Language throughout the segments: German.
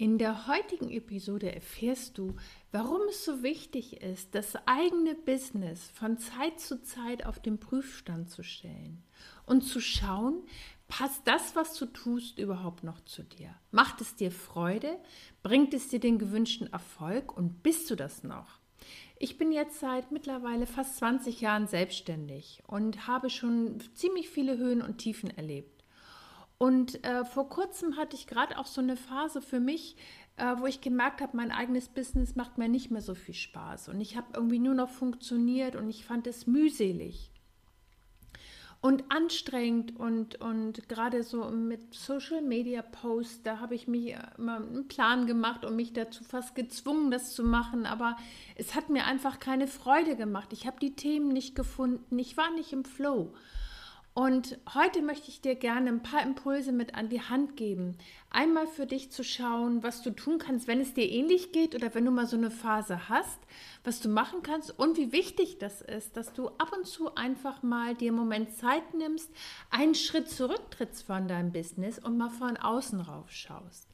In der heutigen Episode erfährst du, warum es so wichtig ist, das eigene Business von Zeit zu Zeit auf den Prüfstand zu stellen und zu schauen, passt das, was du tust, überhaupt noch zu dir? Macht es dir Freude? Bringt es dir den gewünschten Erfolg und bist du das noch? Ich bin jetzt seit mittlerweile fast 20 Jahren selbstständig und habe schon ziemlich viele Höhen und Tiefen erlebt. Und äh, vor kurzem hatte ich gerade auch so eine Phase für mich, äh, wo ich gemerkt habe, mein eigenes Business macht mir nicht mehr so viel Spaß. Und ich habe irgendwie nur noch funktioniert und ich fand es mühselig und anstrengend und, und gerade so mit Social Media Posts, da habe ich mich immer einen Plan gemacht und mich dazu fast gezwungen, das zu machen, aber es hat mir einfach keine Freude gemacht. Ich habe die Themen nicht gefunden, ich war nicht im Flow. Und heute möchte ich dir gerne ein paar Impulse mit an die Hand geben. Einmal für dich zu schauen, was du tun kannst, wenn es dir ähnlich geht oder wenn du mal so eine Phase hast, was du machen kannst und wie wichtig das ist, dass du ab und zu einfach mal dir einen Moment Zeit nimmst, einen Schritt zurücktrittst von deinem Business und mal von außen rauf schaust.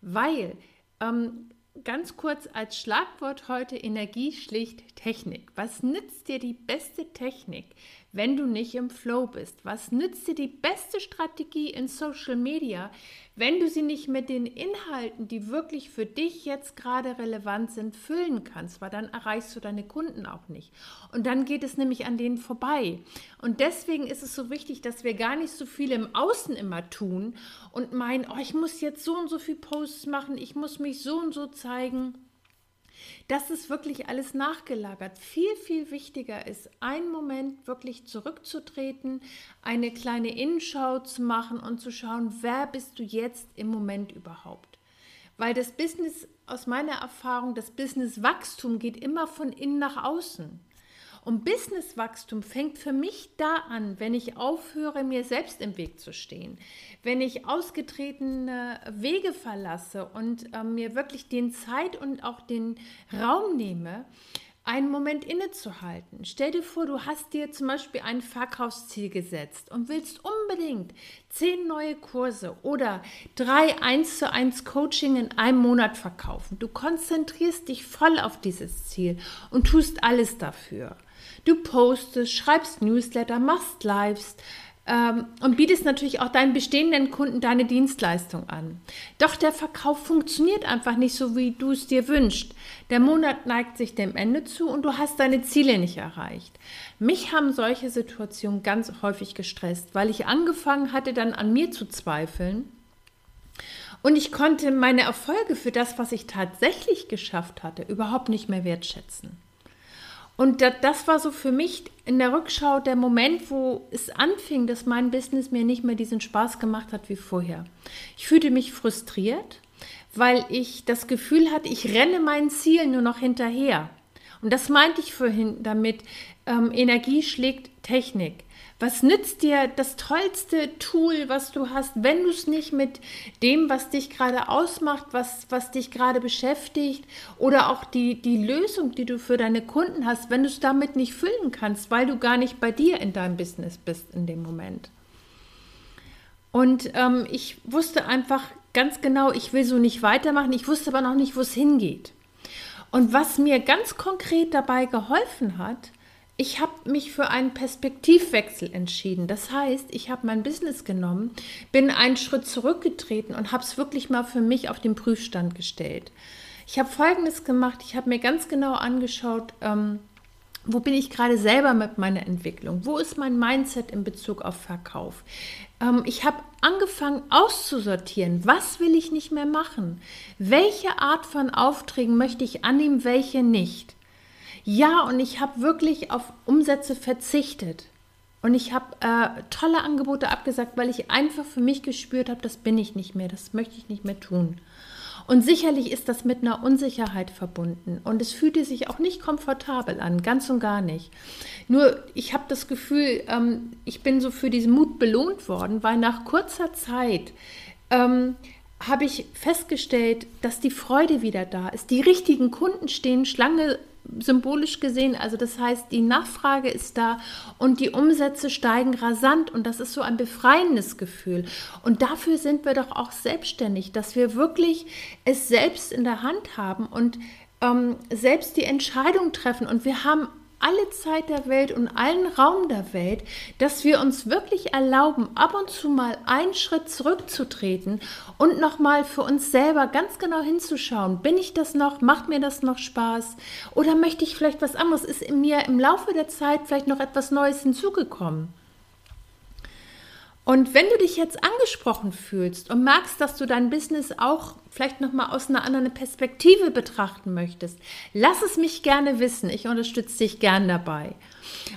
Weil ähm, ganz kurz als Schlagwort heute Energie schlicht Technik. Was nützt dir die beste Technik, wenn du nicht im Flow bist? Was nützt dir die beste Strategie in Social Media, wenn du sie nicht mit den Inhalten, die wirklich für dich jetzt gerade relevant sind, füllen kannst? Weil dann erreichst du deine Kunden auch nicht. Und dann geht es nämlich an denen vorbei. Und deswegen ist es so wichtig, dass wir gar nicht so viel im Außen immer tun und meinen, oh, ich muss jetzt so und so viel Posts machen, ich muss mich so und so zeigen. Das ist wirklich alles nachgelagert. Viel, viel wichtiger ist, einen Moment wirklich zurückzutreten, eine kleine Innenschau zu machen und zu schauen, wer bist du jetzt im Moment überhaupt. Weil das Business, aus meiner Erfahrung, das Businesswachstum geht immer von innen nach außen. Und Businesswachstum fängt für mich da an, wenn ich aufhöre, mir selbst im Weg zu stehen, wenn ich ausgetretene Wege verlasse und äh, mir wirklich den Zeit und auch den Raum nehme, einen Moment innezuhalten. Stell dir vor, du hast dir zum Beispiel ein Verkaufsziel gesetzt und willst unbedingt zehn neue Kurse oder drei 1 zu 1 Coaching in einem Monat verkaufen. Du konzentrierst dich voll auf dieses Ziel und tust alles dafür. Du postest, schreibst Newsletter, machst Lives ähm, und bietest natürlich auch deinen bestehenden Kunden deine Dienstleistung an. Doch der Verkauf funktioniert einfach nicht so, wie du es dir wünschst. Der Monat neigt sich dem Ende zu und du hast deine Ziele nicht erreicht. Mich haben solche Situationen ganz häufig gestresst, weil ich angefangen hatte, dann an mir zu zweifeln. Und ich konnte meine Erfolge für das, was ich tatsächlich geschafft hatte, überhaupt nicht mehr wertschätzen. Und das war so für mich in der Rückschau der Moment, wo es anfing, dass mein Business mir nicht mehr diesen Spaß gemacht hat wie vorher. Ich fühlte mich frustriert, weil ich das Gefühl hatte, ich renne meinen Zielen nur noch hinterher. Und das meinte ich vorhin damit, ähm, Energie schlägt Technik. Was nützt dir das tollste Tool, was du hast, wenn du es nicht mit dem, was dich gerade ausmacht, was, was dich gerade beschäftigt oder auch die, die Lösung, die du für deine Kunden hast, wenn du es damit nicht füllen kannst, weil du gar nicht bei dir in deinem Business bist in dem Moment. Und ähm, ich wusste einfach ganz genau, ich will so nicht weitermachen. Ich wusste aber noch nicht, wo es hingeht. Und was mir ganz konkret dabei geholfen hat, ich habe mich für einen Perspektivwechsel entschieden. Das heißt, ich habe mein Business genommen, bin einen Schritt zurückgetreten und habe es wirklich mal für mich auf den Prüfstand gestellt. Ich habe Folgendes gemacht. Ich habe mir ganz genau angeschaut, ähm, wo bin ich gerade selber mit meiner Entwicklung? Wo ist mein Mindset in Bezug auf Verkauf? Ähm, ich habe angefangen auszusortieren, was will ich nicht mehr machen? Welche Art von Aufträgen möchte ich annehmen, welche nicht? Ja, und ich habe wirklich auf Umsätze verzichtet. Und ich habe äh, tolle Angebote abgesagt, weil ich einfach für mich gespürt habe, das bin ich nicht mehr, das möchte ich nicht mehr tun. Und sicherlich ist das mit einer Unsicherheit verbunden. Und es fühlte sich auch nicht komfortabel an, ganz und gar nicht. Nur ich habe das Gefühl, ähm, ich bin so für diesen Mut belohnt worden, weil nach kurzer Zeit ähm, habe ich festgestellt, dass die Freude wieder da ist. Die richtigen Kunden stehen Schlange symbolisch gesehen. Also das heißt, die Nachfrage ist da und die Umsätze steigen rasant und das ist so ein befreiendes Gefühl. Und dafür sind wir doch auch selbstständig, dass wir wirklich es selbst in der Hand haben und ähm, selbst die Entscheidung treffen. Und wir haben alle Zeit der Welt und allen Raum der Welt, dass wir uns wirklich erlauben, ab und zu mal einen Schritt zurückzutreten und nochmal für uns selber ganz genau hinzuschauen. Bin ich das noch? Macht mir das noch Spaß? Oder möchte ich vielleicht was anderes? Ist in mir im Laufe der Zeit vielleicht noch etwas Neues hinzugekommen? Und wenn du dich jetzt angesprochen fühlst und merkst, dass du dein Business auch vielleicht noch mal aus einer anderen Perspektive betrachten möchtest, lass es mich gerne wissen. Ich unterstütze dich gern dabei.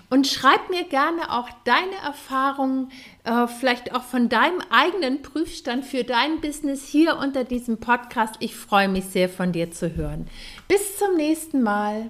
Und schreib mir gerne auch deine Erfahrungen, äh, vielleicht auch von deinem eigenen Prüfstand für dein Business hier unter diesem Podcast. Ich freue mich sehr von dir zu hören. Bis zum nächsten Mal.